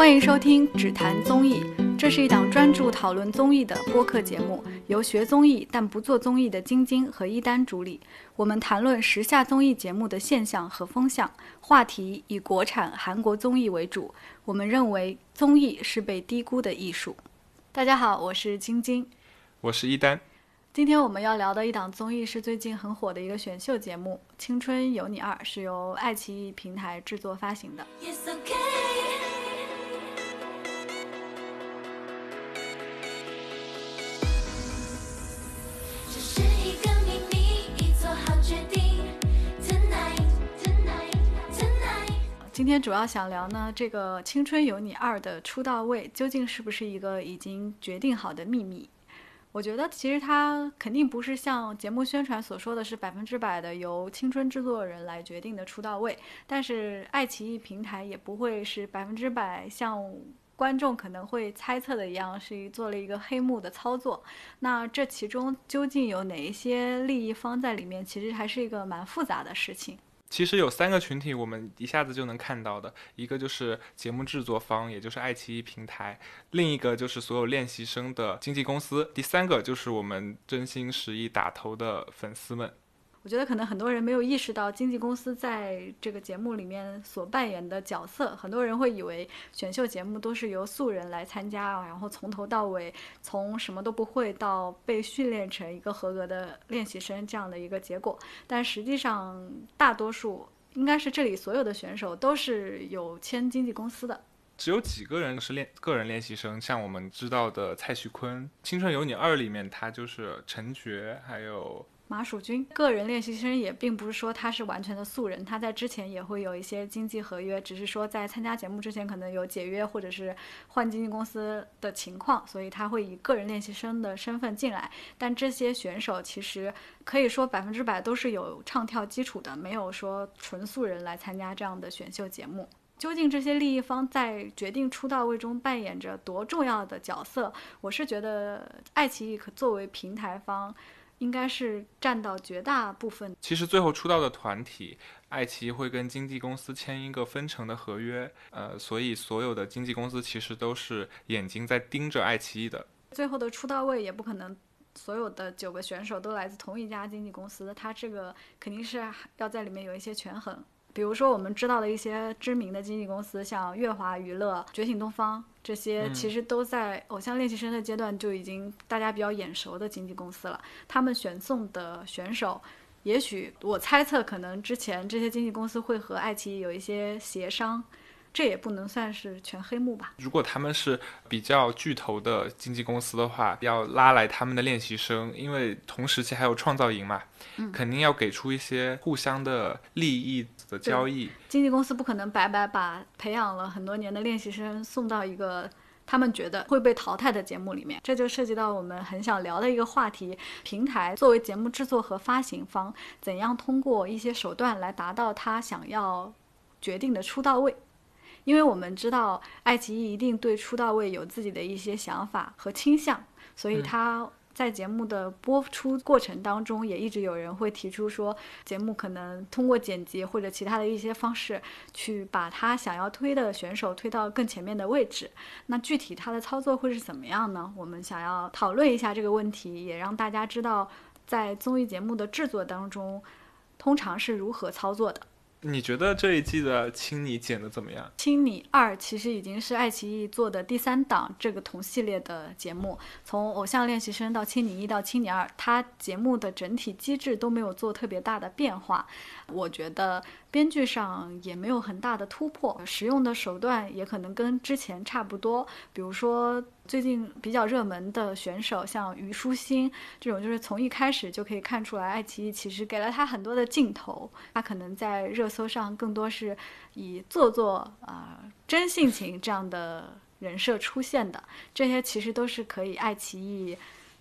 欢迎收听《只谈综艺》，这是一档专注讨论综艺的播客节目，由学综艺但不做综艺的晶晶和一丹主理。我们谈论时下综艺节目的现象和风向，话题以国产、韩国综艺为主。我们认为综艺是被低估的艺术。大家好，我是晶晶，我是一丹。今天我们要聊的一档综艺是最近很火的一个选秀节目《青春有你二》，是由爱奇艺平台制作发行的。今天主要想聊呢，这个《青春有你二》的出道位究竟是不是一个已经决定好的秘密？我觉得其实它肯定不是像节目宣传所说的是百分之百的由青春制作人来决定的出道位，但是爱奇艺平台也不会是百分之百像观众可能会猜测的一样，是做了一个黑幕的操作。那这其中究竟有哪一些利益方在里面，其实还是一个蛮复杂的事情。其实有三个群体，我们一下子就能看到的，一个就是节目制作方，也就是爱奇艺平台；另一个就是所有练习生的经纪公司；第三个就是我们真心实意打头的粉丝们。我觉得可能很多人没有意识到经纪公司在这个节目里面所扮演的角色。很多人会以为选秀节目都是由素人来参加，然后从头到尾，从什么都不会到被训练成一个合格的练习生这样的一个结果。但实际上，大多数应该是这里所有的选手都是有签经纪公司的。只有几个人是练个人练习生，像我们知道的蔡徐坤，《青春有你二》里面他就是陈觉，还有。马蜀君个人练习生也并不是说他是完全的素人，他在之前也会有一些经纪合约，只是说在参加节目之前可能有解约或者是换经纪公司的情况，所以他会以个人练习生的身份进来。但这些选手其实可以说百分之百都是有唱跳基础的，没有说纯素人来参加这样的选秀节目。究竟这些利益方在决定出道位中扮演着多重要的角色？我是觉得爱奇艺可作为平台方。应该是占到绝大部分。其实最后出道的团体，爱奇艺会跟经纪公司签一个分成的合约，呃，所以所有的经纪公司其实都是眼睛在盯着爱奇艺的。最后的出道位也不可能所有的九个选手都来自同一家经纪公司，他这个肯定是要在里面有一些权衡。比如说我们知道的一些知名的经纪公司，像乐华娱乐、觉醒东方这些，其实都在偶像练习生的阶段就已经大家比较眼熟的经纪公司了。他们选送的选手，也许我猜测，可能之前这些经纪公司会和爱奇艺有一些协商。这也不能算是全黑幕吧。如果他们是比较巨头的经纪公司的话，要拉来他们的练习生，因为同时期还有创造营嘛，肯定要给出一些互相的利益的交易。经纪公司不可能白白把培养了很多年的练习生送到一个他们觉得会被淘汰的节目里面。这就涉及到我们很想聊的一个话题：平台作为节目制作和发行方，怎样通过一些手段来达到他想要决定的出道位。因为我们知道爱奇艺一定对出道位有自己的一些想法和倾向，所以他在节目的播出过程当中，也一直有人会提出说，节目可能通过剪辑或者其他的一些方式，去把他想要推的选手推到更前面的位置。那具体他的操作会是怎么样呢？我们想要讨论一下这个问题，也让大家知道，在综艺节目的制作当中，通常是如何操作的。你觉得这一季的《青你》剪的怎么样？《青你二》其实已经是爱奇艺做的第三档这个同系列的节目，从《偶像练习生》到《青你一》到《青你二》，它节目的整体机制都没有做特别大的变化。我觉得编剧上也没有很大的突破，使用的手段也可能跟之前差不多，比如说。最近比较热门的选手，像虞书欣这种，就是从一开始就可以看出来，爱奇艺其实给了他很多的镜头。他可能在热搜上更多是以做作啊、真性情这样的人设出现的。这些其实都是可以爱奇艺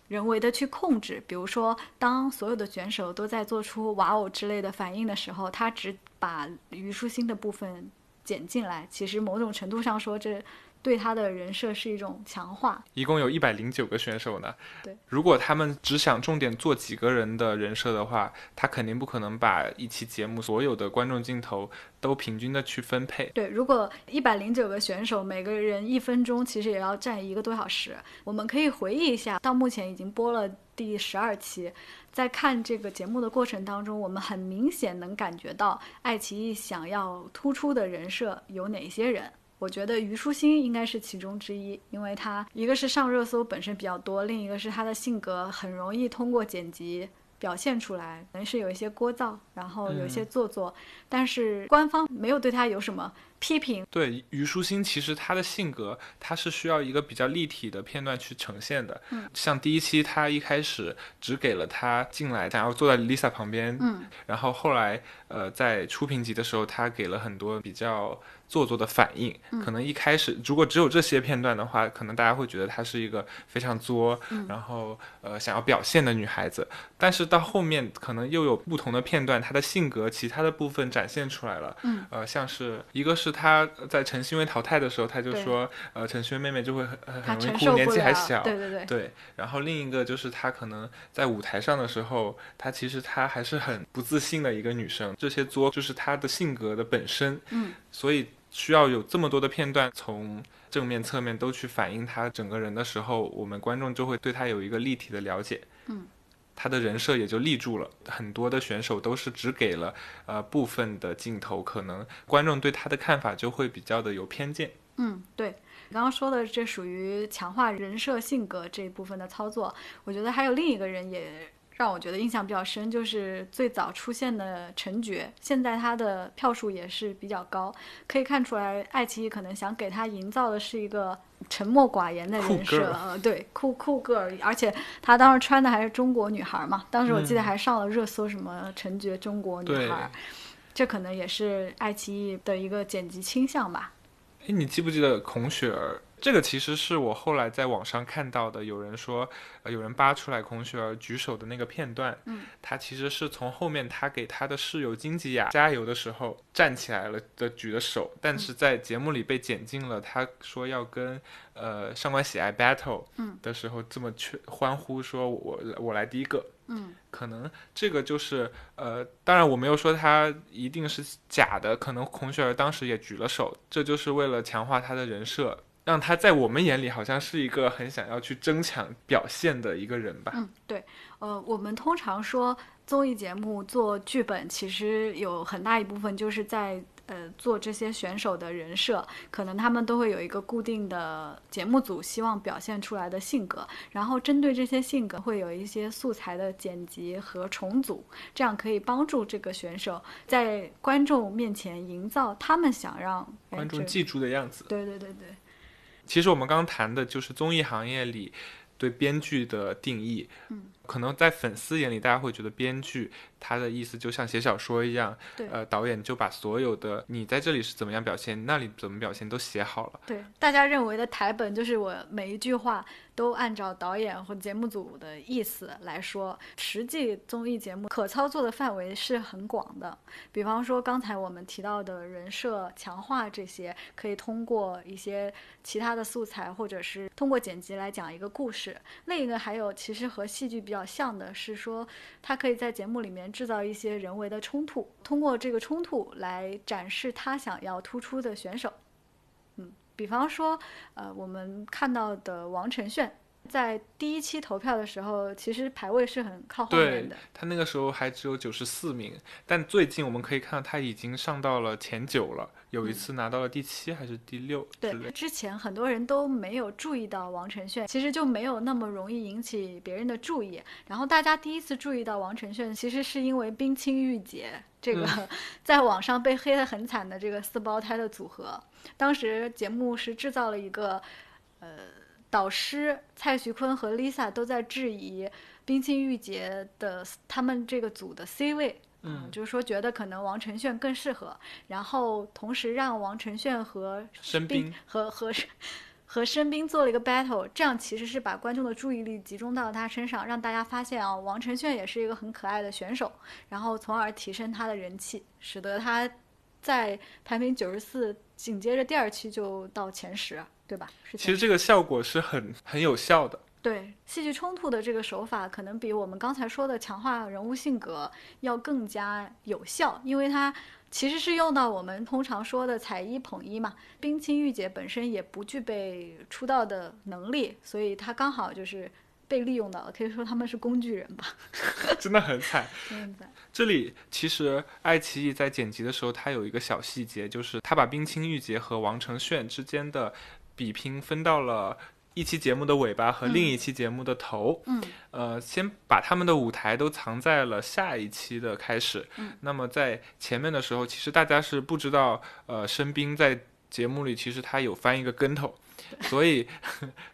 人为的去控制。比如说，当所有的选手都在做出哇哦之类的反应的时候，他只把虞书欣的部分剪进来。其实某种程度上说，这。对他的人设是一种强化。一共有一百零九个选手呢。对，如果他们只想重点做几个人的人设的话，他肯定不可能把一期节目所有的观众镜头都平均的去分配。对，如果一百零九个选手每个人一分钟，其实也要占一个多小时。我们可以回忆一下，到目前已经播了第十二期，在看这个节目的过程当中，我们很明显能感觉到爱奇艺想要突出的人设有哪些人。我觉得虞书欣应该是其中之一，因为她一个是上热搜本身比较多，另一个是她的性格很容易通过剪辑表现出来，可能是有一些聒噪，然后有一些做作，但是官方没有对她有什么批评。对虞书欣，其实她的性格，她是需要一个比较立体的片段去呈现的。嗯，像第一期，她一开始只给了她进来，想要坐在 Lisa 旁边。嗯，然后后来，呃，在初评级的时候，她给了很多比较。做作的反应，可能一开始如果只有这些片段的话，可能大家会觉得她是一个非常作，然后呃想要表现的女孩子。但是到后面可能又有不同的片段，她的性格其他的部分展现出来了。嗯，呃，像是一个是她在陈星薇淘汰的时候，她就说，呃，陈欣薇妹妹就会很很容易哭，年纪还小。对对对。对，然后另一个就是她可能在舞台上的时候，她其实她还是很不自信的一个女生。这些作就是她的性格的本身。嗯，所以。需要有这么多的片段，从正面、侧面都去反映他整个人的时候，我们观众就会对他有一个立体的了解。嗯，他的人设也就立住了。很多的选手都是只给了呃部分的镜头，可能观众对他的看法就会比较的有偏见。嗯，对，刚刚说的这属于强化人设性格这一部分的操作。我觉得还有另一个人也。让我觉得印象比较深，就是最早出现的陈觉，现在他的票数也是比较高，可以看出来，爱奇艺可能想给他营造的是一个沉默寡言的人设，呃，对，酷酷个儿，而且他当时穿的还是中国女孩嘛，当时我记得还上了热搜，什么陈觉中国女孩，这可能也是爱奇艺的一个剪辑倾向吧。哎，你记不记得孔雪儿？这个其实是我后来在网上看到的，有人说，呃，有人扒出来孔雪儿举手的那个片段，嗯，他其实是从后面他给他的室友金吉雅加油的时候站起来了的举的手，但是在节目里被剪进了，他说要跟呃上官喜爱 battle，的时候这么去欢呼说我我来第一个，嗯，可能这个就是呃，当然我没有说他一定是假的，可能孔雪儿当时也举了手，这就是为了强化他的人设。让他在我们眼里好像是一个很想要去争抢表现的一个人吧。嗯，对，呃，我们通常说综艺节目做剧本，其实有很大一部分就是在呃做这些选手的人设，可能他们都会有一个固定的节目组希望表现出来的性格，然后针对这些性格会有一些素材的剪辑和重组，这样可以帮助这个选手在观众面前营造他们想让观众记住的样子。对对对对。其实我们刚谈的就是综艺行业里对编剧的定义。嗯，可能在粉丝眼里，大家会觉得编剧他的意思就像写小说一样。对。呃，导演就把所有的你在这里是怎么样表现，那里怎么表现都写好了。对，大家认为的台本就是我每一句话都按照导演或节目组的意思来说。实际综艺节目可操作的范围是很广的。比方说刚才我们提到的人设强化这些，可以通过一些其他的素材，或者是通过剪辑来讲一个故事。另一个还有，其实和戏剧比较像的是说，他可以在节目里面制造一些人为的冲突，通过这个冲突来展示他想要突出的选手。嗯，比方说，呃，我们看到的王晨炫。在第一期投票的时候，其实排位是很靠后面的。他那个时候还只有九十四名，但最近我们可以看到他已经上到了前九了。有一次拿到了第七还是第六？对，之前很多人都没有注意到王晨炫，其实就没有那么容易引起别人的注意。然后大家第一次注意到王晨炫，其实是因为冰清玉洁这个 在网上被黑得很惨的这个四胞胎的组合。当时节目是制造了一个，呃。导师蔡徐坤和 Lisa 都在质疑冰清玉洁的他们这个组的 C 位，嗯，就是说觉得可能王晨炫更适合，然后同时让王晨炫和申冰和和和申冰做了一个 battle，这样其实是把观众的注意力集中到他身上，让大家发现啊，王晨炫也是一个很可爱的选手，然后从而提升他的人气，使得他在排名九十四，紧接着第二期就到前十，对吧？是其实这个效果是很很有效的。对戏剧冲突的这个手法，可能比我们刚才说的强化人物性格要更加有效，因为它其实是用到我们通常说的踩一捧一嘛。冰清玉洁本身也不具备出道的能力，所以它刚好就是被利用到了，可以说他们是工具人吧。真的很惨。这里其实爱奇艺在剪辑的时候，它有一个小细节，就是他把冰清玉洁和王承炫之间的比拼分到了。一期节目的尾巴和另一期节目的头，嗯，呃，先把他们的舞台都藏在了下一期的开始。嗯，那么在前面的时候，其实大家是不知道，呃，申冰在节目里其实他有翻一个跟头。所以，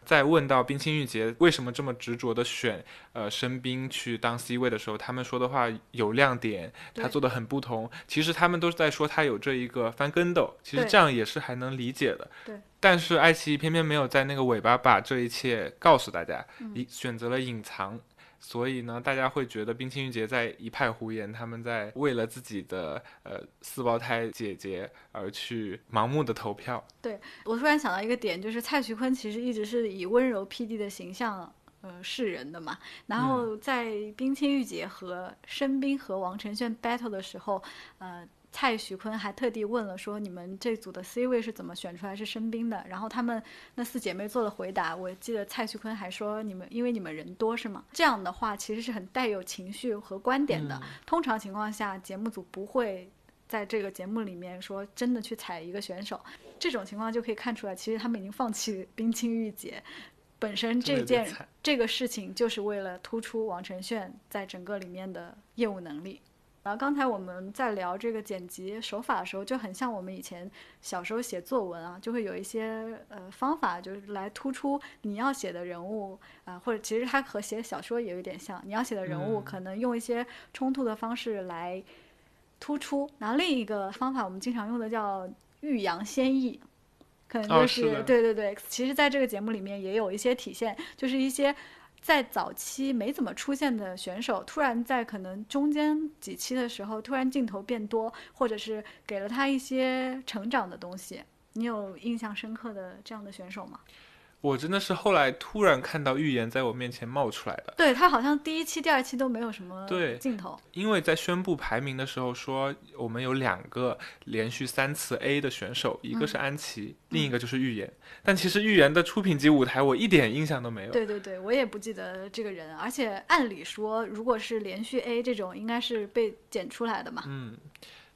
在问到冰清玉洁为什么这么执着的选呃申冰去当 C 位的时候，他们说的话有亮点，他做的很不同。其实他们都是在说他有这一个翻跟斗，其实这样也是还能理解的。对。但是爱奇艺偏偏没有在那个尾巴把这一切告诉大家，选择了隐藏。所以呢，大家会觉得冰清玉洁在一派胡言，他们在为了自己的呃四胞胎姐姐而去盲目的投票。对我突然想到一个点，就是蔡徐坤其实一直是以温柔 PD 的形象呃示人的嘛。然后在冰清玉洁和申冰和王承炫 battle 的时候，呃。蔡徐坤还特地问了，说你们这组的 C 位是怎么选出来是申冰的？然后他们那四姐妹做了回答。我记得蔡徐坤还说，你们因为你们人多是吗？这样的话其实是很带有情绪和观点的。通常情况下，节目组不会在这个节目里面说真的去踩一个选手。这种情况就可以看出来，其实他们已经放弃冰清玉洁本身这件这个事情，就是为了突出王承炫在整个里面的业务能力。然后刚才我们在聊这个剪辑手法的时候，就很像我们以前小时候写作文啊，就会有一些呃方法，就是来突出你要写的人物啊，或者其实它和写小说也有点像，你要写的人物可能用一些冲突的方式来突出。然后另一个方法我们经常用的叫欲扬先抑，可能就是对对对，其实在这个节目里面也有一些体现，就是一些。在早期没怎么出现的选手，突然在可能中间几期的时候，突然镜头变多，或者是给了他一些成长的东西。你有印象深刻的这样的选手吗？我真的是后来突然看到预言在我面前冒出来的。对他好像第一期、第二期都没有什么镜头。因为在宣布排名的时候说，我们有两个连续三次 A 的选手，一个是安琪，另一个就是预言。但其实预言的出品级舞台我一点印象都没有。对对对，我也不记得这个人。而且按理说，如果是连续 A 这种，应该是被剪出来的嘛。嗯。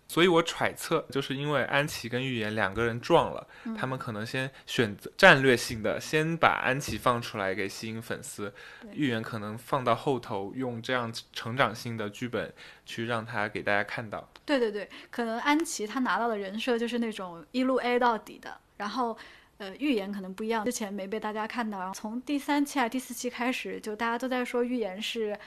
所以我揣测，就是因为安琪跟预言两个人撞了，他们可能先选择战略性的，先把安琪放出来给吸引粉丝，预言可能放到后头，用这样成长性的剧本去让他给大家看到。对对对，可能安琪他拿到的人设就是那种一路 A 到底的，然后呃预言可能不一样，之前没被大家看到，然后从第三期还第四期开始，就大家都在说预言是。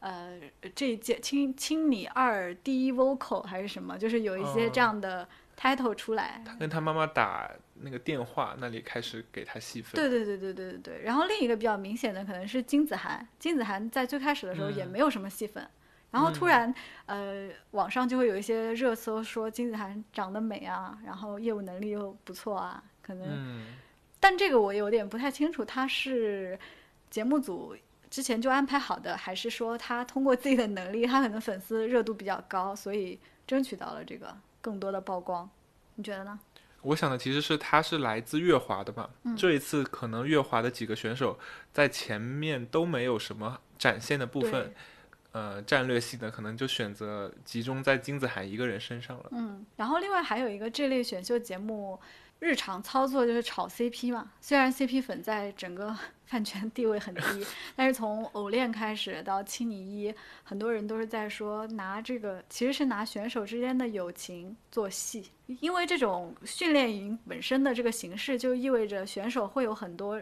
呃，这一届青青你二第一 vocal 还是什么，就是有一些这样的 title 出来。他跟他妈妈打那个电话，那里开始给他戏份。对对对对对对对。然后另一个比较明显的可能是金子涵，金子涵在最开始的时候也没有什么戏份，然后突然呃网上就会有一些热搜说金子涵长得美啊，然后业务能力又不错啊，可能。但这个我有点不太清楚，他是节目组。之前就安排好的，还是说他通过自己的能力，他可能粉丝热度比较高，所以争取到了这个更多的曝光？你觉得呢？我想的其实是他是来自乐华的嘛，这一次可能乐华的几个选手在前面都没有什么展现的部分，呃，战略性的可能就选择集中在金子涵一个人身上了。嗯，然后另外还有一个这类选秀节目。日常操作就是炒 CP 嘛，虽然 CP 粉在整个 饭圈地位很低，但是从偶练开始到青你一，很多人都是在说拿这个其实是拿选手之间的友情做戏，因为这种训练营本身的这个形式就意味着选手会有很多。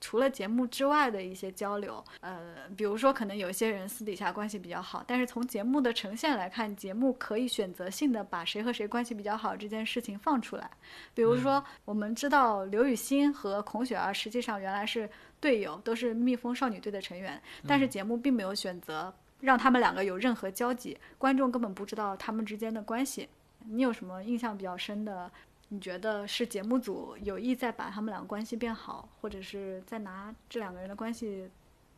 除了节目之外的一些交流，呃，比如说可能有些人私底下关系比较好，但是从节目的呈现来看，节目可以选择性的把谁和谁关系比较好这件事情放出来。比如说，我们知道刘雨欣和孔雪儿实际上原来是队友，都是蜜蜂少女队的成员，但是节目并没有选择让他们两个有任何交集，观众根本不知道他们之间的关系。你有什么印象比较深的？你觉得是节目组有意在把他们两个关系变好，或者是在拿这两个人的关系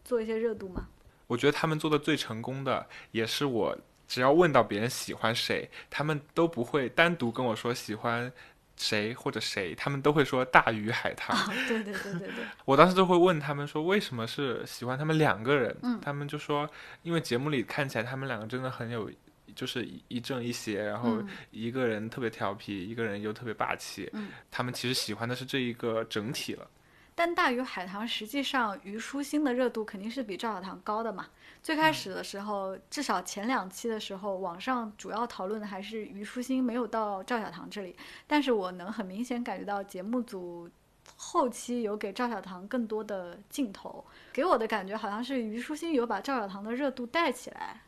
做一些热度吗？我觉得他们做的最成功的，也是我只要问到别人喜欢谁，他们都不会单独跟我说喜欢谁或者谁，他们都会说大鱼海 棠。对对对对对。我当时就会问他们说，为什么是喜欢他们两个人？嗯，他们就说，因为节目里看起来他们两个真的很有。就是一正一邪，然后一个人特别调皮，一个人又特别霸气。嗯，他们其实喜欢的是这一个整体了。但大鱼海棠实际上，虞书欣的热度肯定是比赵小棠高的嘛。最开始的时候，至少前两期的时候，网上主要讨论的还是虞书欣没有到赵小棠这里。但是我能很明显感觉到节目组后期有给赵小棠更多的镜头，给我的感觉好像是虞书欣有把赵小棠的热度带起来。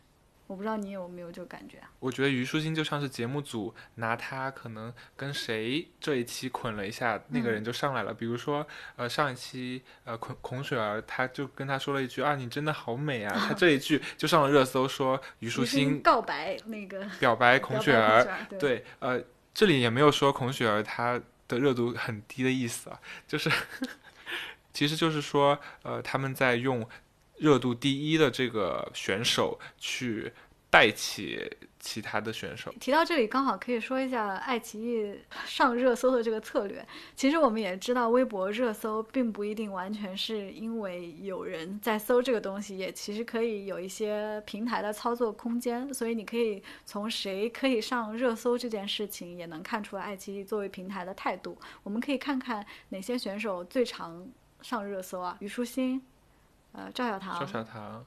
我不知道你有没有这个感觉啊？我觉得虞书欣就像是节目组拿她可能跟谁这一期捆了一下，那个人就上来了。比如说，呃，上一期呃孔孔雪儿，他就跟他说了一句啊，你真的好美啊，他这一句就上了热搜，说虞书欣告白那个表白孔雪儿，对，呃，这里也没有说孔雪儿她的热度很低的意思啊，就是，其实就是说，呃，他们在用。热度第一的这个选手去带起其他的选手。提到这里，刚好可以说一下爱奇艺上热搜的这个策略。其实我们也知道，微博热搜并不一定完全是因为有人在搜这个东西，也其实可以有一些平台的操作空间。所以你可以从谁可以上热搜这件事情，也能看出来爱奇艺作为平台的态度。我们可以看看哪些选手最常上热搜啊？虞书欣。呃，赵小棠、赵小棠、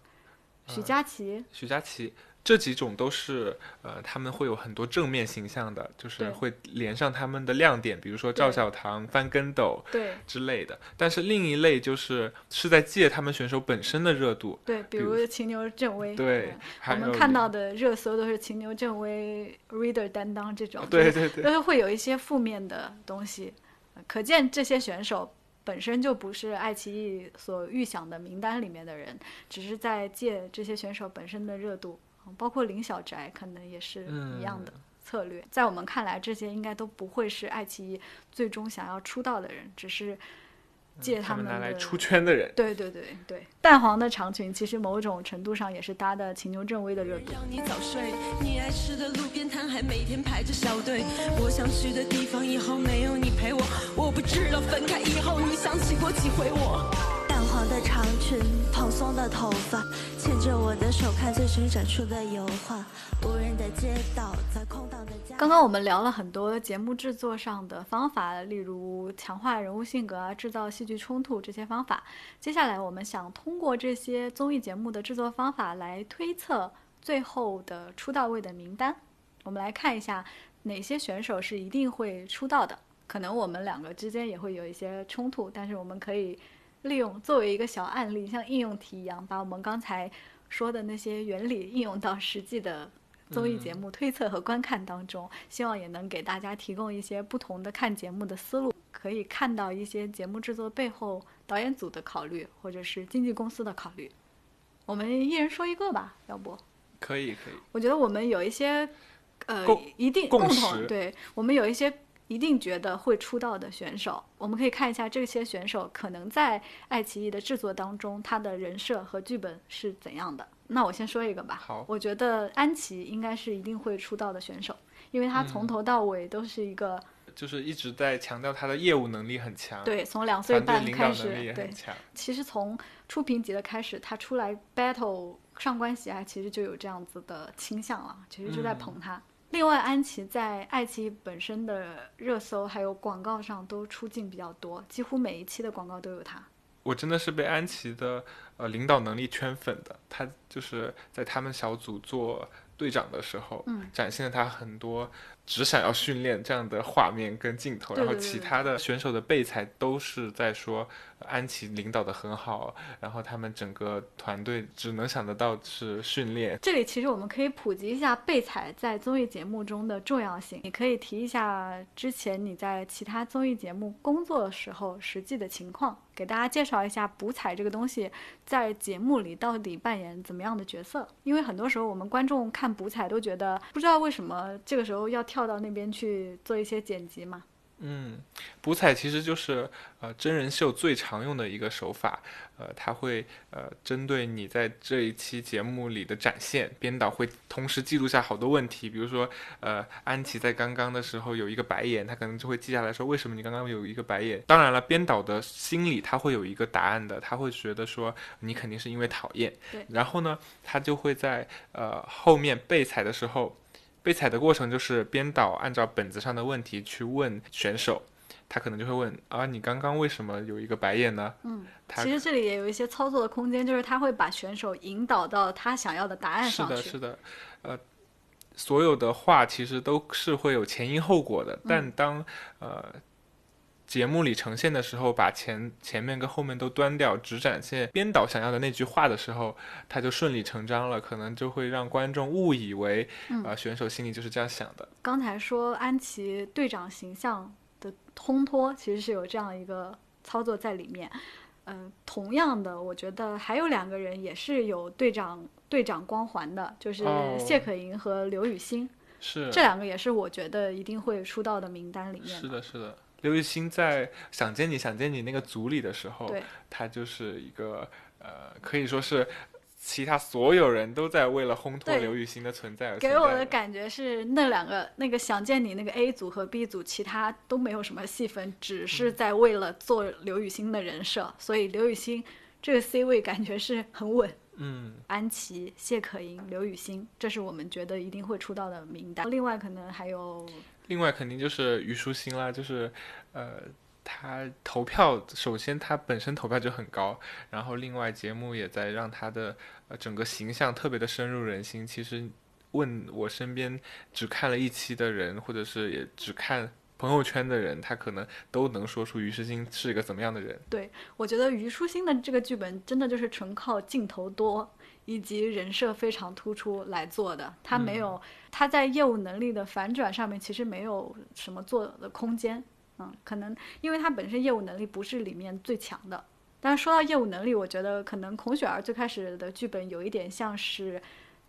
许佳琪、许佳琪这几种都是呃，他们会有很多正面形象的，就是会连上他们的亮点，比如说赵小棠翻跟斗对之类的。但是另一类就是是在借他们选手本身的热度，对，比如秦牛正威，对，我们看到的热搜都是秦牛正威 reader 担当这种，对对对，都是会有一些负面的东西，可见这些选手。本身就不是爱奇艺所预想的名单里面的人，只是在借这些选手本身的热度，包括林小宅可能也是一样的策略。在我们看来，这些应该都不会是爱奇艺最终想要出道的人，只是。借他们拿来出圈的人，对对对对，淡黄的长裙其实某种程度上也是搭的秦牛正威的热度。让你早睡，你爱吃的路边摊还每天排着小队。我想去的地方以后没有你陪我，我不知道分开以后你想起过几回我。的长裙，蓬松的头发，牵着我的手，看最新展出的油画。无人的街道，在空荡的家。刚刚我们聊了很多节目制作上的方法，例如强化人物性格啊，制造戏剧冲突这些方法。接下来，我们想通过这些综艺节目的制作方法来推测最后的出道位的名单。我们来看一下哪些选手是一定会出道的。可能我们两个之间也会有一些冲突，但是我们可以。利用作为一个小案例，像应用题一样，把我们刚才说的那些原理应用到实际的综艺节目推测和观看当中，希望也能给大家提供一些不同的看节目的思路，可以看到一些节目制作背后导演组的考虑，或者是经纪公司的考虑。我们一人说一个吧，要不？可以，可以。我觉得我们有一些，呃，一定共同，对我们有一些。一定觉得会出道的选手，我们可以看一下这些选手可能在爱奇艺的制作当中，他的人设和剧本是怎样的。那我先说一个吧。好，我觉得安琪应该是一定会出道的选手，因为他从头到尾都是一个，就是一直在强调他的业务能力很强。对，从两岁半开始，对，其实从初评级的开始，他出来 battle 上官喜爱，其实就有这样子的倾向了，其实就在捧他。另外，安琪在爱奇艺本身的热搜还有广告上都出镜比较多，几乎每一期的广告都有她。我真的是被安琪的呃领导能力圈粉的，她就是在他们小组做队长的时候，嗯，展现了她很多。只想要训练这样的画面跟镜头，然后其他的选手的备采都是在说安琪领导的很好，然后他们整个团队只能想得到是训练。这里其实我们可以普及一下备采在综艺节目中的重要性，你可以提一下之前你在其他综艺节目工作的时候实际的情况，给大家介绍一下补采这个东西在节目里到底扮演怎么样的角色。因为很多时候我们观众看补采都觉得不知道为什么这个时候要跳。跳到那边去做一些剪辑嘛。嗯，补彩其实就是呃真人秀最常用的一个手法，呃，它会呃针对你在这一期节目里的展现，编导会同时记录下好多问题，比如说呃安琪在刚刚的时候有一个白眼，他可能就会记下来说为什么你刚刚有一个白眼。当然了，编导的心里他会有一个答案的，他会觉得说你肯定是因为讨厌，对，然后呢，他就会在呃后面备采的时候。备采的过程就是编导按照本子上的问题去问选手，他可能就会问啊，你刚刚为什么有一个白眼呢？嗯，他其实这里也有一些操作的空间，就是他会把选手引导到他想要的答案是的，上去。是的，呃，所有的话其实都是会有前因后果的，但当呃节目里呈现的时候，把前前面跟后面都端掉，只展现编导想要的那句话的时候，他就顺理成章了，可能就会让观众误以为，呃，选手心里就是这样想的。刚才说安琪队长形象的烘托，其实是有这样一个操作在里面。呃，同样的，我觉得还有两个人也是有队长队长光环的，就是哦谢可寅和刘雨欣，是这两个也是我觉得一定会出道的名单里面是的，是的。刘雨欣在《想见你想见你》那个组里的时候，对，她就是一个呃，可以说是其他所有人都在为了烘托刘雨欣的存在而给我的感觉是那两个那个想见你那个 A 组和 B 组，其他都没有什么戏份，只是在为了做刘雨欣的人设，所以刘雨欣这个 C 位感觉是很稳。嗯，安琪、谢可寅、刘雨欣，这是我们觉得一定会出道的名单。另外可能还有另外肯定就是虞书欣啦，就是呃，她投票，首先她本身投票就很高，然后另外节目也在让她的呃整个形象特别的深入人心。其实问我身边只看了一期的人，或者是也只看朋友圈的人，他可能都能说出虞书欣是一个怎么样的人。对我觉得虞书欣的这个剧本真的就是纯靠镜头多以及人设非常突出来做的，他没有、他在业务能力的反转上面其实没有什么做的空间，嗯，可能因为他本身业务能力不是里面最强的。但是说到业务能力，我觉得可能孔雪儿最开始的剧本有一点像是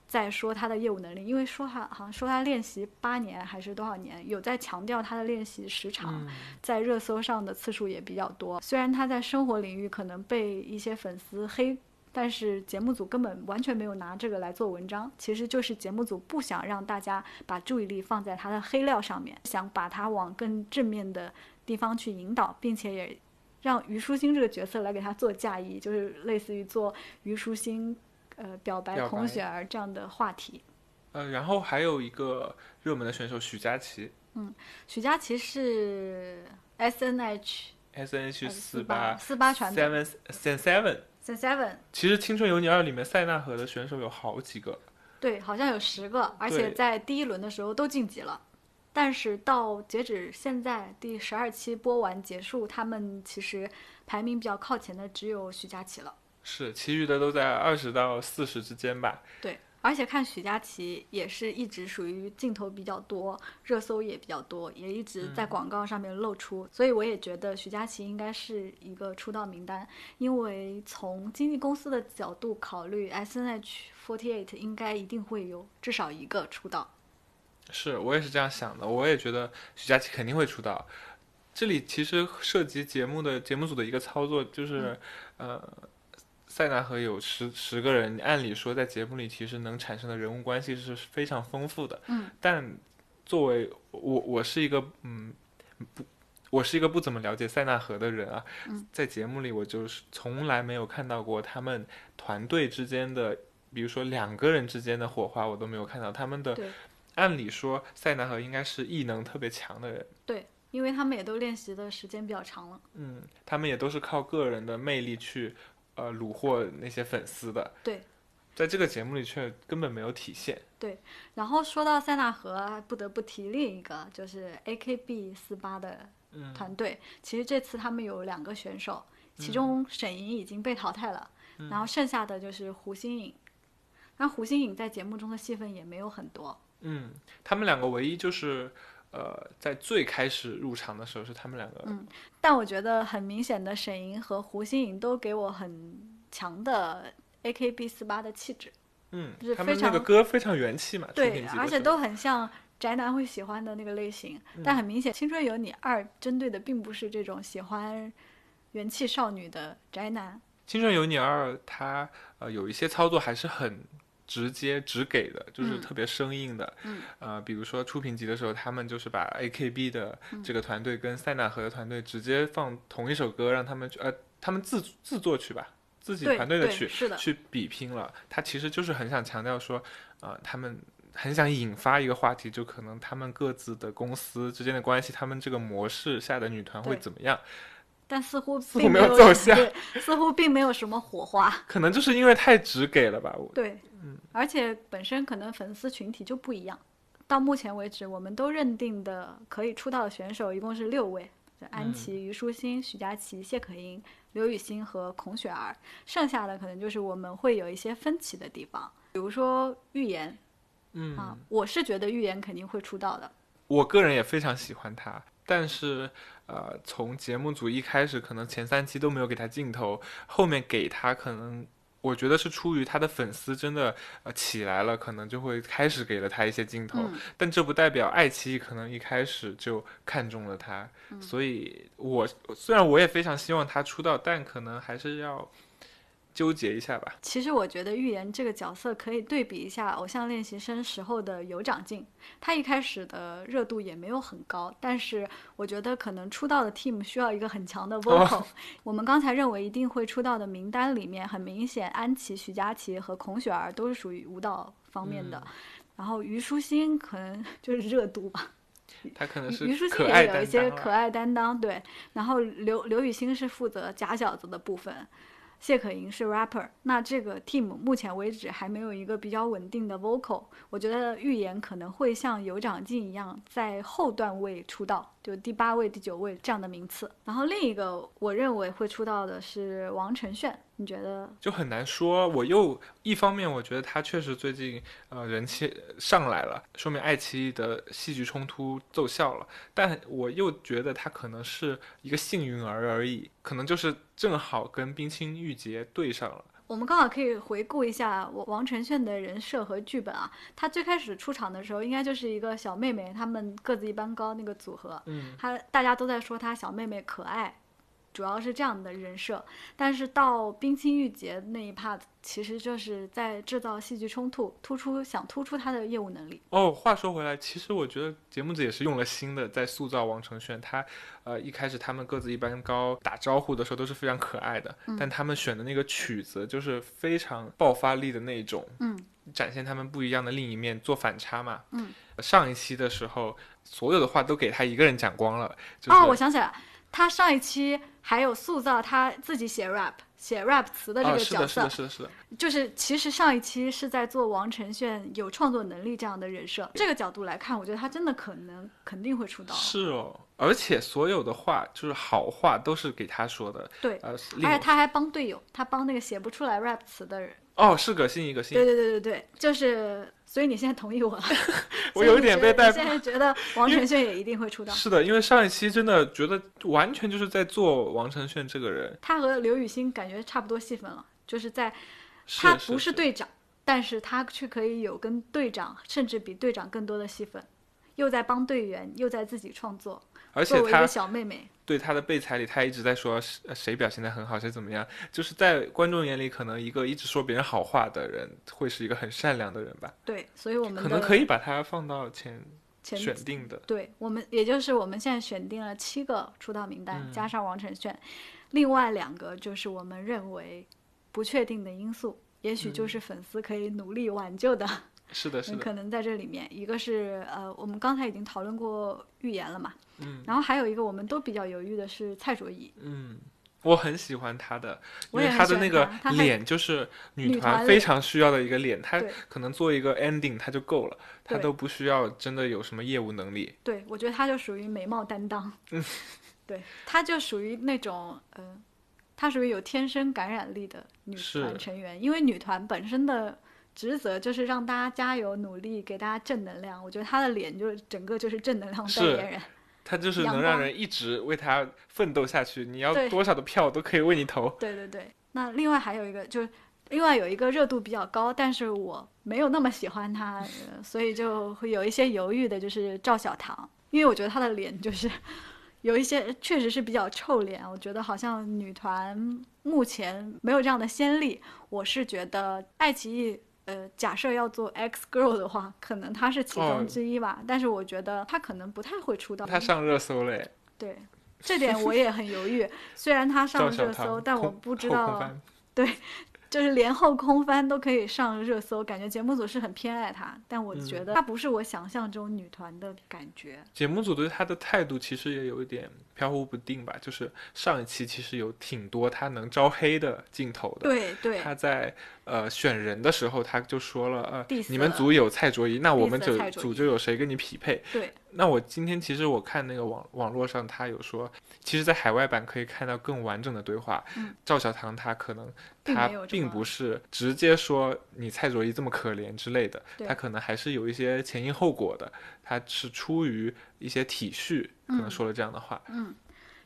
在说她的业务能力，因为说她好像说她练习八年还是多少年，有在强调她的练习时长。嗯在热搜上的次数也比较多。虽然他在生活领域可能被一些粉丝黑，但是节目组根本完全没有拿这个来做文章，其实就是节目组不想让大家把注意力放在他的黑料上面，想把他往更正面的地方去引导，并且也让虞书欣这个角色来给他做嫁衣，就是类似于做虞书欣。呃，表白孔雪儿这样的话题，呃，然后还有一个热门的选手许佳琪嗯许佳琪是 S N H，S N H 四八八四八传的 Seven Seven，其实《青春有你二》里面塞纳河的选手有好几个，对，好像有十个，而且在第一轮的时候都晋级了。但是到截止现在第十二期播完结束，他们其实排名比较靠前的只有徐佳琪了。是，其余的都在二十到四十之间吧。对，而且看许佳琪也是一直属于镜头比较多，热搜也比较多，也一直在广告上面露出，所以我也觉得许佳琪应该是一个出道名单，因为从经纪公司的角度考虑，S N H forty eight 应该一定会有至少一个出道。是我也是这样想的，我也觉得许佳琪肯定会出道。这里其实涉及节目的节目组的一个操作，就是，呃，塞纳河有十十个人，按理说在节目里其实能产生的人物关系是非常丰富的。嗯，但作为我，我是一个嗯不，我是一个不怎么了解塞纳河的人啊，嗯在节目里我就是从来没有看到过他们团队之间的，比如说两个人之间的火花，我都没有看到他们的对。按理说，塞纳河应该是异能特别强的人，对，因为他们也都练习的时间比较长了。嗯，他们也都是靠个人的魅力去，呃，虏获那些粉丝的。对，在这个节目里却根本没有体现。对然后说到塞纳河，不得不提另一个，就是 AKB 四八的嗯，团队。其实这次他们有两个选手，其中沈莹已经被淘汰了，嗯然后剩下的就是胡心颖。那胡心颖在节目中的戏份也没有很多，嗯，他们两个唯一就是，呃，在最开始入场的时候是他们两个，嗯但我觉得很明显的，沈莹和胡心颖都给我很强的 AKB 四八的气质。嗯就是，他们非常那个歌非常元气嘛，对而且都很像宅男会喜欢的那个类型。但很明显，《青春有你二》针对的并不是这种喜欢元气少女的宅男。《青春有你二》它呃有一些操作还是很。直接直给的，就是特别生硬的。嗯，呃，比如说初评级的时候，他们就是把 AKB 的这个团队跟塞纳河的团队直接放同一首歌，让他们去呃，他们自自作曲吧，自己团队的曲去比拼了。他其实就是很想强调说，呃，他们很想引发一个话题，就可能他们各自的公司之间的关系，他们这个模式下的女团会怎么样。但似乎似乎没有奏效，似乎并没有什么火花。可能就是因为太直给了吧？我对。嗯，而且本身可能粉丝群体就不一样。到目前为止，我们都认定的可以出道的选手一共是六位：安琪、虞书欣、许佳琪、谢可寅、刘雨昕和孔雪儿。剩下的可能就是我们会有一些分歧的地方，比如说预言。嗯啊，我是觉得预言肯定会出道的。我个人也非常喜欢他，但是呃，从节目组一开始，可能前三期都没有给他镜头，后面给他可能。我觉得是出于他的粉丝真的呃起来了，可能就会开始给了他一些镜头，但这不代表爱奇艺可能一开始就看中了他，所以我虽然我也非常希望他出道，但可能还是要。纠结一下吧。其实我觉得预言这个角色可以对比一下《偶像练习生》时候的有长进，他一开始的热度也没有很高，但是我觉得可能出道的 team 需要一个很强的 vocal。我们刚才认为一定会出道的名单里面，很明显安琪、徐佳琪和孔雪儿都是属于舞蹈方面的，然后虞书欣可能 就是热度吧。他可能是虞书欣也有一些可爱担当，对。然后刘刘雨欣是负责假小子的部分。谢可寅是 rapper，那这个 team 目前为止还没有一个比较稳定的 vocal，我觉得预言可能会像有长进一样，在后段位出道，就第八位、第九位这样的名次。然后另一个我认为会出道的是王承炫，你觉得？就很难说。我又一方面我觉得他确实最近呃人气上来了，说明爱奇艺的戏剧冲突奏效了，但我又觉得他可能是一个幸运儿而已，可能就是。正好跟冰清玉洁对上了，我们刚好可以回顾一下王王承炫的人设和剧本啊。他最开始出场的时候，应该就是一个小妹妹，他们个子一般高那个组合，嗯，他大家都在说他小妹妹可爱。主要是这样的人设，但是到冰清玉洁那一 part，其实就是在制造戏剧冲突，突出想突出他的业务能力。哦，话说回来，其实我觉得节目组也是用了心的，在塑造王承炫。他，呃，一开始他们个子一般高，打招呼的时候都是非常可爱的，但他们选的那个曲子就是非常爆发力的那种，嗯，展现他们不一样的另一面，做反差嘛。嗯，上一期的时候，所有的话都给他一个人讲光了。哦，我想起来。他上一期还有塑造他自己写 rap、写 rap 词的这个角色，是的，是的，是的，就是其实上一期是在做王承炫有创作能力这样的人设。这个角度来看，我觉得他真的可能肯定会出道。是哦，而且所有的话就是好话都是给他说的。对，而且他还帮队友，他帮那个写不出来 rap 词的人。哦，是个信一个信。对对对对对，就是，所以你现在同意我了？我有一点被带。现在觉得王承炫也一定会出道。是的，因为上一期真的觉得完全就是在做王承炫这个人。他和刘雨欣感觉差不多戏份了，就是在，他不是队长，但是他却可以有跟队长甚至比队长更多的戏份，又在帮队员，又在自己创作。而且他小妹妹对她的备采里，她一直在说谁表现的很好，谁怎么样。就是在观众眼里，可能一个一直说别人好话的人，会是一个很善良的人吧？对，所以我们可能可以把他放到前选定的。对我们，也就是我们现在选定了七个出道名单，加上王承炫，另外两个就是我们认为不确定的因素，也许就是粉丝可以努力挽救的。是的，是的，可能在这里面，一个是呃，我们刚才已经讨论过预言了嘛，嗯，然后还有一个我们都比较犹豫的是蔡卓宜，嗯，我很喜欢她的，因为她的那个脸就是女团非常需要的一个脸，她可能做一个 ending 她就够了，她都不需要真的有什么业务能力。对，我觉得她就属于美貌担当，嗯，对，她就属于那种呃，她属于有天生感染力的女团成员，因为女团本身的。职责就是让大家加油努力，给大家正能量。我觉得他的脸就是整个就是正能量代言人，他就是能让人一直为他奋斗下去。你要多少的票都可以为你投。对对对，那另外还有一个就是另外有一个热度比较高，但是我没有那么喜欢他，呃所以就会有一些犹豫的，就是赵小棠，因为我觉得他的脸就是 有一些确实是比较臭脸，我觉得好像女团目前没有这样的先例。我是觉得爱奇艺。呃，假设要做 X Girl 的话，可能她是其哦中之一吧，但是我觉得她可能不太会出道。他上热搜嘞，对，这点我也很犹豫。虽然她上赵小棠热搜，但我不知道后空翻就是连后空翻都可以上热搜，感觉节目组是很偏爱她，但我嗯觉得她不是我想象中女团的感觉。节目组对她的态度其实也有一点飘忽不定吧，就是上一期其实有挺多她能招黑的镜头的。对对，他在呃选人的时候，他就说了，呃你们组有蔡卓宜，那我们宜组就有谁跟你匹配。对，那我今天其实我看那个网网络上，他有说，其实，在海外版可以看到更完整的对话。嗯赵小棠她可能并她没有这么并不是直接说你蔡卓宜这么可怜之类的，对她可能还是有一些前因后果的，她是出于一些体恤，可能嗯说了这样的话。嗯，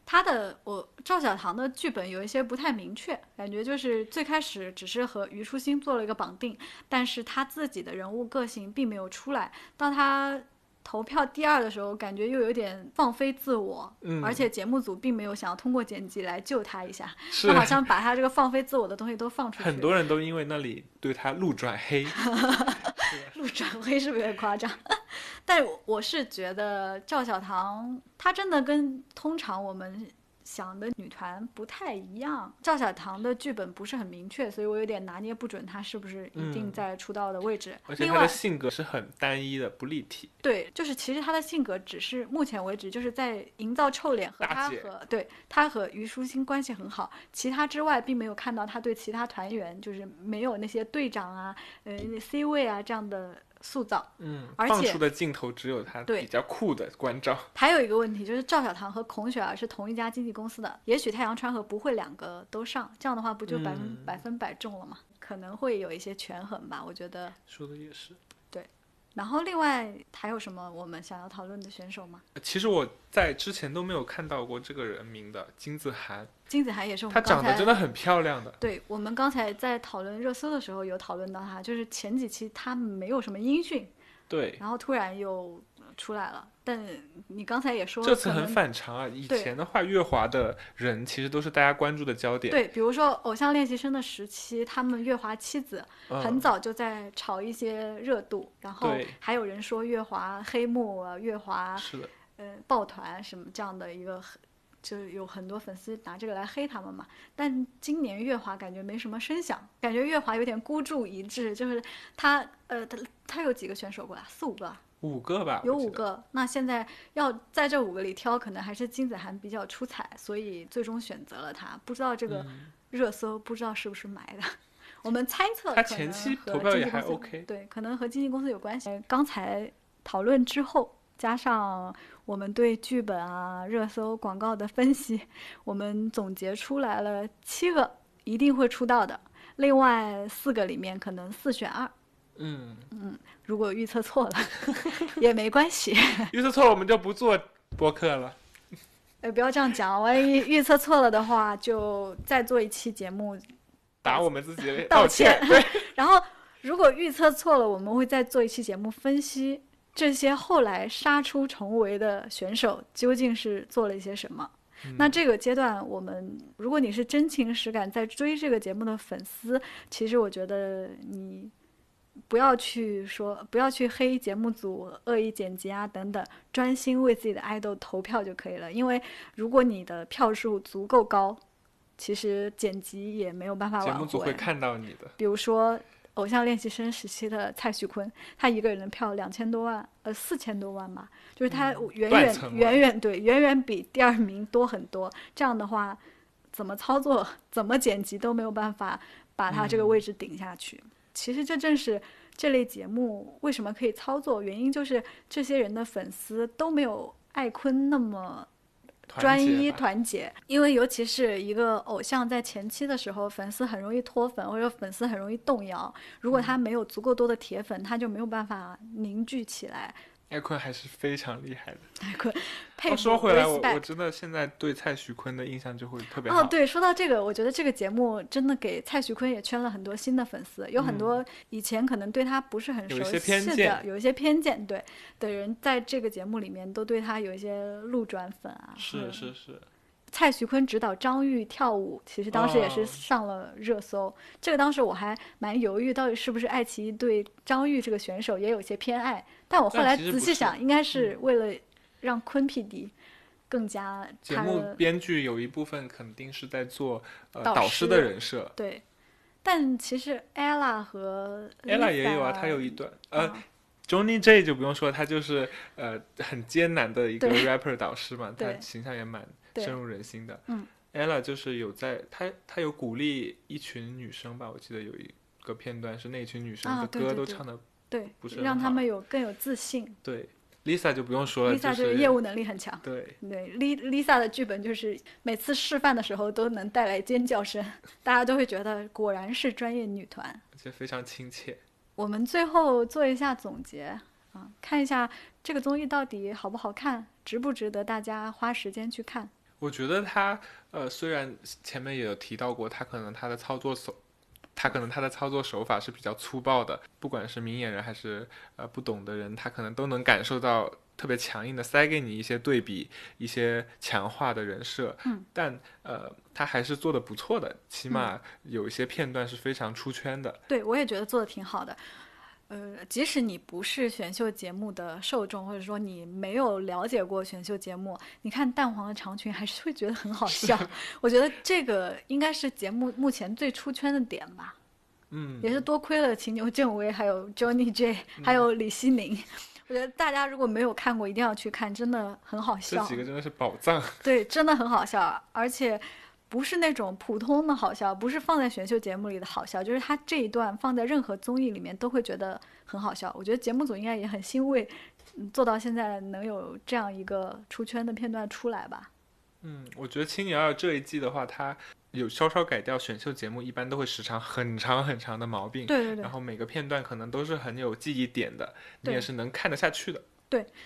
他的我赵小棠的剧本有一些不太明确，感觉就是最开始只是和虞书欣做了一个绑定，但是他自己的人物个性并没有出来。到她投票第二的时候，感觉又有点放飞自我，嗯，而且节目组并没有想要通过剪辑来救他一下，是就好像把他这个放飞自我的东西都放出去。很多人都因为那里对他路转黑。路转黑是不是有点夸张？但我我是觉得赵小棠他真的跟通常我们想的女团不太一样。赵小棠的剧本不是很明确，所以我有点拿捏不准她是不是一定嗯在出道的位置。而且她的性格是很单一的，不立体。对，就是其实她的性格只是目前为止就是在营造臭脸和她和对她和虞书欣关系很好，其他之外并没有看到她对其他团员就是没有那些队长啊、呃 C 位啊这样的塑造。嗯，而且放出的镜头只有他对比较酷的关照。还有一个问题就是赵小棠和孔雪儿是同一家经纪公司的，也许太阳川和不会两个都上，这样的话不就百分、嗯百分百中了吗？可能会有一些权衡吧，我觉得。说的也是。然后另外还有什么我们想要讨论的选手吗？其实我在之前都没有看到过这个人名的金子涵，金子涵也是我她长们刚才得真的很漂亮的。对我们刚才在讨论热搜的时候有讨论到她，就是前几期她没有什么音讯，对，然后突然又出来了。但你刚才也说，这次很反常啊！以前的话，月华的人其实都是大家关注的焦点。对，比如说偶像练习生的时期，他们月华妻子嗯，很早就在炒一些热度，然后还有人说月华黑幕啊，月华是的，呃抱团什么这样的一个很，就有很多粉丝拿这个来黑他们嘛。但今年月华感觉没什么声响，感觉月华有点孤注一掷，就是他呃他他有几个选手过来，四五个啊，五个吧，有。五个。那现在要在这五个里挑，可能还是金子涵比较出彩，所以最终选择了他。不知道这个嗯热搜不知道是不是埋的，我们猜测他前期和投票也还 OK 对，可能和经纪公司有关系。呃刚才讨论之后，加上我们对剧本啊、热搜、广告的分析，我们总结出来了七个一定会出道的，另外四个里面可能四选二。嗯嗯，如果预测错了 也没关系，预测错了我们就不做播客了。哎，不要这样讲，万一预测错了的话，就再做一期节目打我们自己的道歉。歉对，然后，如果预测错了，我们会再做一期节目分析这些后来杀出重围的选手究竟是做了一些什么。那这个阶段，我们如果你是真情实感在追这个节目的粉丝，其实我觉得你不要去说，不要去黑节目组恶意剪辑啊等等，专心为自己的爱豆投票就可以了。因为如果你的票数足够高，其实剪辑也没有办法挽节目组会。看到你的。比如说偶像练习生时期的蔡徐坤，他一个人的票两千多万，呃四千多万吧，就是他远远、远远对远远比第二名多很多。这样的话，怎么操作、怎么剪辑都没有办法把他这个位置顶下去。其实这正是这类节目为什么可以操作，原因就是这些人的粉丝都没有艾坤那么专一团结，因为尤其是一个偶像在前期的时候，粉丝很容易脱粉，或者粉丝很容易动摇。如果他没有足够多的铁粉，他就没有办法凝聚起来，艾坤还是非常厉害的。艾坤，佩服。说回来，我我真的现在对蔡徐坤的印象就会特别好。哦，对，说到这个，我觉得这个节目真的给蔡徐坤也圈了很多新的粉丝，有很多以前可能对他不是很熟嗯有一些偏悉的，见有一些偏见，对的人，在这个节目里面都对他有一些路转粉啊。是嗯是是，蔡徐坤指导张玉跳舞，其实当时也是哦上了热搜。这个当时我还蛮犹豫，到底是不是爱奇艺对张玉这个选手也有些偏爱？但我后来仔细想，应该是为了让昆 PD 更加节目编剧有一部分肯定是在做呃导导师的人设。对。但其实 ella 和 ella 也有啊他有一段呃。啊 Johnny J 就不用说，他就是呃很艰难的一个 rapper 导师嘛，他形象也蛮深入人心的。嗯，ella 就是有在他他有鼓励一群女生吧，我记得有一个片段是那群女生啊的歌都唱的对不是，让他们有更有自信。对。Lisa 就不用说了 Lisa 就是业务能力很强。对对，Li Lisa 的剧本就是每次示范的时候都能带来尖叫声，大家都会觉得果然是专业女团。而且非常亲切。我们最后做一下总结啊，看一下这个综艺到底好不好看，值不值得大家花时间去看。我觉得他呃，虽然前面也有提到过，他可能他的操作手，他可能他的操作手法是比较粗暴的，不管是明眼人还是呃不懂的人，他可能都能感受到特别强硬的塞给你一些对比、一些强化的人设。嗯，但呃，他还是做的不错的，起码有一些片段是非常出圈的。对我也觉得做的挺好的。呃，即使你不是选秀节目的受众，或者说你没有了解过选秀节目，你看蛋黄的长裙还是会觉得很好笑。我觉得这个应该是节目目前最出圈的点吧。嗯，也是多亏了秦牛正威，还有 Johnny J，还有李希宁。我觉得大家如果没有看过，一定要去看，真的很好笑这笑。几个真的是宝藏。对，真的很好笑，而且不是那种普通的好笑，不是放在选秀节目里的好笑，就是他这一段放在任何综艺里面都会觉得很好笑。我觉得节目组应该也很欣慰，嗯做到现在能有这样一个出圈的片段出来吧。嗯，我觉得《青年二》这一季的话，它有稍稍改掉选秀节目一般都会时长很长很长的毛病。对对对然。后每个片段可能都是很有记忆点的，你也是能看得下去的。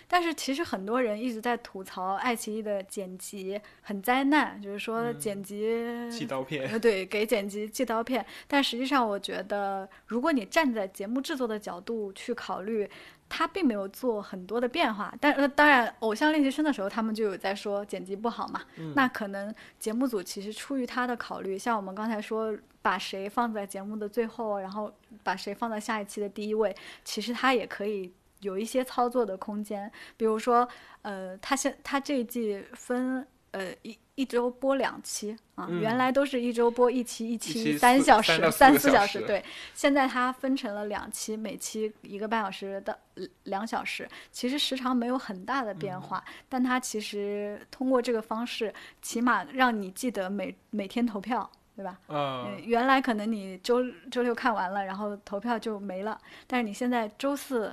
但是其实很多人一直在吐槽爱奇艺的剪辑很灾难，就是说嗯剪辑寄刀片，呃，对，给剪辑寄刀片。但实际上，我觉得如果你站在节目制作的角度去考虑，它并没有做很多的变化。但呃，当然，偶像练习生的时候，他们就有在说剪辑不好嘛。嗯那可能节目组其实出于他的考虑，像我们刚才说，把谁放在节目的最后，然后把谁放在下一期的第一位，其实他也可以。有一些操作的空间，比如说，呃，他现他这一季分呃一一周播两期啊，嗯原来都是一周播一期，一期期三小时三，四小时对。现在它分成了两期，每期一个半小时到两小时，其实时长没有很大的嗯变化，但它其实通过这个方式，起码让你记得每每天投票。对吧？嗯嗯，，原来可能你周周六看完了，然后投票就没了，但是你现在周四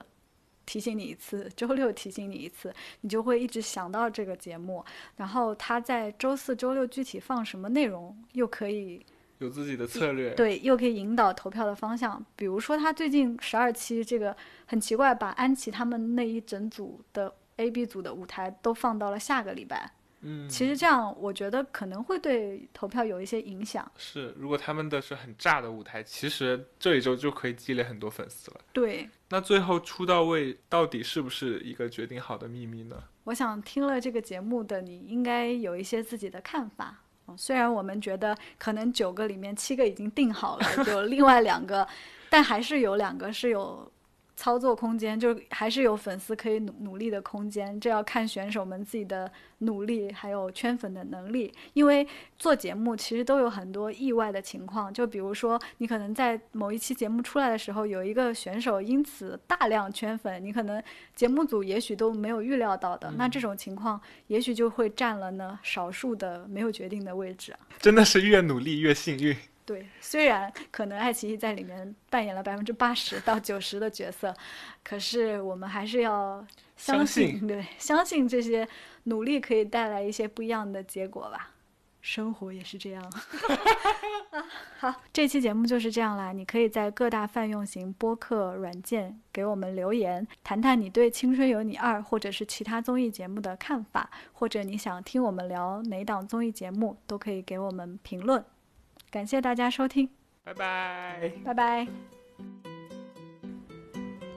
提醒你一次，周六提醒你一次，你就会一直想到这个节目。然后他在周四周六具体放什么内容，又可以有自己的策略。对，又可以引导投票的方向。比如说，他最近十二期这个很奇怪，把安琪他们那一整组的 A、B 组的舞台都放到了下个礼拜。嗯，其实这样，我觉得可能会对投票有一些影响。是，如果他们的是很炸的舞台，其实这一周就可以积累很多粉丝了。对，那最后出到位到底是不是一个决定好的秘密呢？我想听了这个节目的你，应该有一些自己的看法。嗯虽然我们觉得可能九个里面七个已经定好了，就另外两个，但还是有两个是有操作空间，就还是有粉丝可以努努力的空间。这要看选手们自己的努力，还有圈粉的能力。因为做节目其实都有很多意外的情况，就比如说你可能在某一期节目出来的时候，有一个选手因此大量圈粉，你可能节目组也许都没有预料到的。那这种情况也许就会占了呢少数的没有决定的位置。真的是越努力越幸运。对，虽然可能爱奇艺在里面扮演了百分之八十到九十的角色，可是我们还是要相信对，相信这些努力可以带来一些不一样的结果吧。生活也是这样。啊，好，这期节目就是这样啦。你可以在各大泛用型播客软件给我们留言，谈谈你对《青春有你二》或者是其他综艺节目的看法，或者你想听我们聊哪档综艺节目，都可以给我们评论。感谢大家收听，拜拜，拜拜。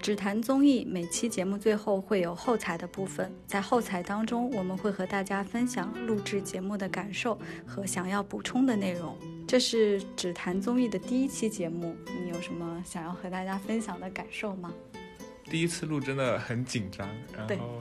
只谈综艺，每期节目最后会有后采的部分，在后采当中，我们会和大家分享录制节目的感受和想要补充的内容。这是只谈综艺的第一期节目，你有什么想要和大家分享的感受吗？第一次录真的很紧张，然后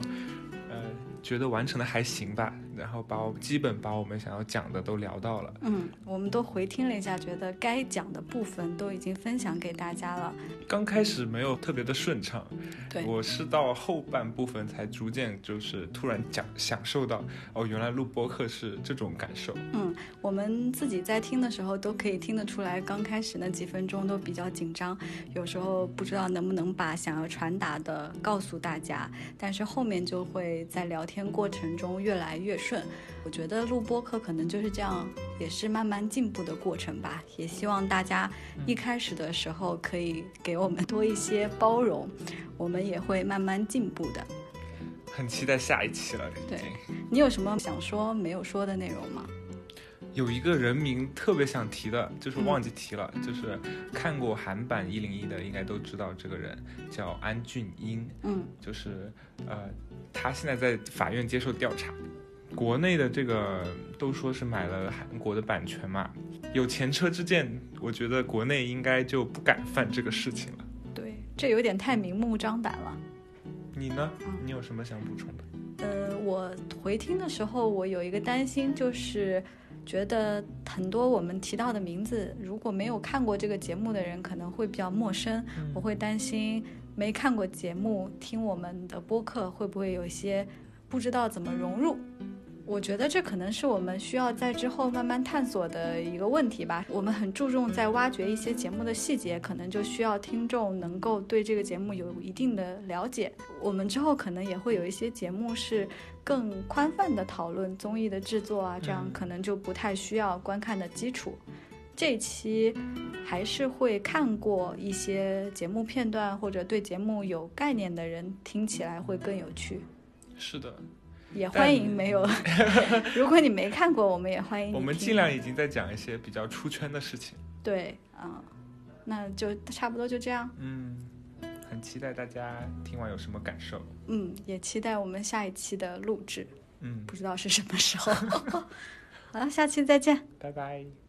呃。觉得完成的还行吧，然后把我基本把我们想要讲的都聊到了。嗯，我们都回听了一下，觉得该讲的部分都已经分享给大家了。刚开始没有特别的顺畅，对我是到后半部分才逐渐就是突然讲享受到哦，原来录播客是这种感受。嗯，我们自己在听的时候都可以听得出来，刚开始那几分钟都比较紧张，有时候不知道能不能把想要传达的告诉大家，但是后面就会在聊天。天过程中越来越顺，我觉得录播课可能就是这样，也是慢慢进步的过程吧。也希望大家一开始的时候可以给我们多一些包容，我们也会慢慢进步的。很期待下一期了。对，你有什么想说没有说的内容吗？有一个人名特别想提的，就是忘记提了，就是看过韩版一零一的应该都知道这个人叫安俊英。嗯，就是呃。他现在在法院接受调查，国内的这个都说是买了韩国的版权嘛，有前车之鉴，我觉得国内应该就不敢犯这个事情了。对，这有点太明目张胆了。你呢？你有什么想补充的？呃，我回听的时候，我有一个担心，就是觉得很多我们提到的名字，如果没有看过这个节目的人，可能会比较陌生，我会担心。没看过节目，听我们的播客会不会有一些不知道怎么融入？我觉得这可能是我们需要在之后慢慢探索的一个问题吧。我们很注重在挖掘一些节目的细节，可能就需要听众能够对这个节目有一定的了解。我们之后可能也会有一些节目是更宽泛的讨论综艺的制作啊，这样可能就不太需要观看的基础。这期还是会看过一些节目片段或者对节目有概念的人听起来会更有趣。是的，也欢迎没有。如果你没看过，我们也欢迎。我们尽量已经在讲一些比较出圈的事情。对，嗯，那就差不多就这样。嗯，很期待大家听完有什么感受。嗯，也期待我们下一期的录制。嗯，不知道是什么时候。好了，下期再见。拜拜。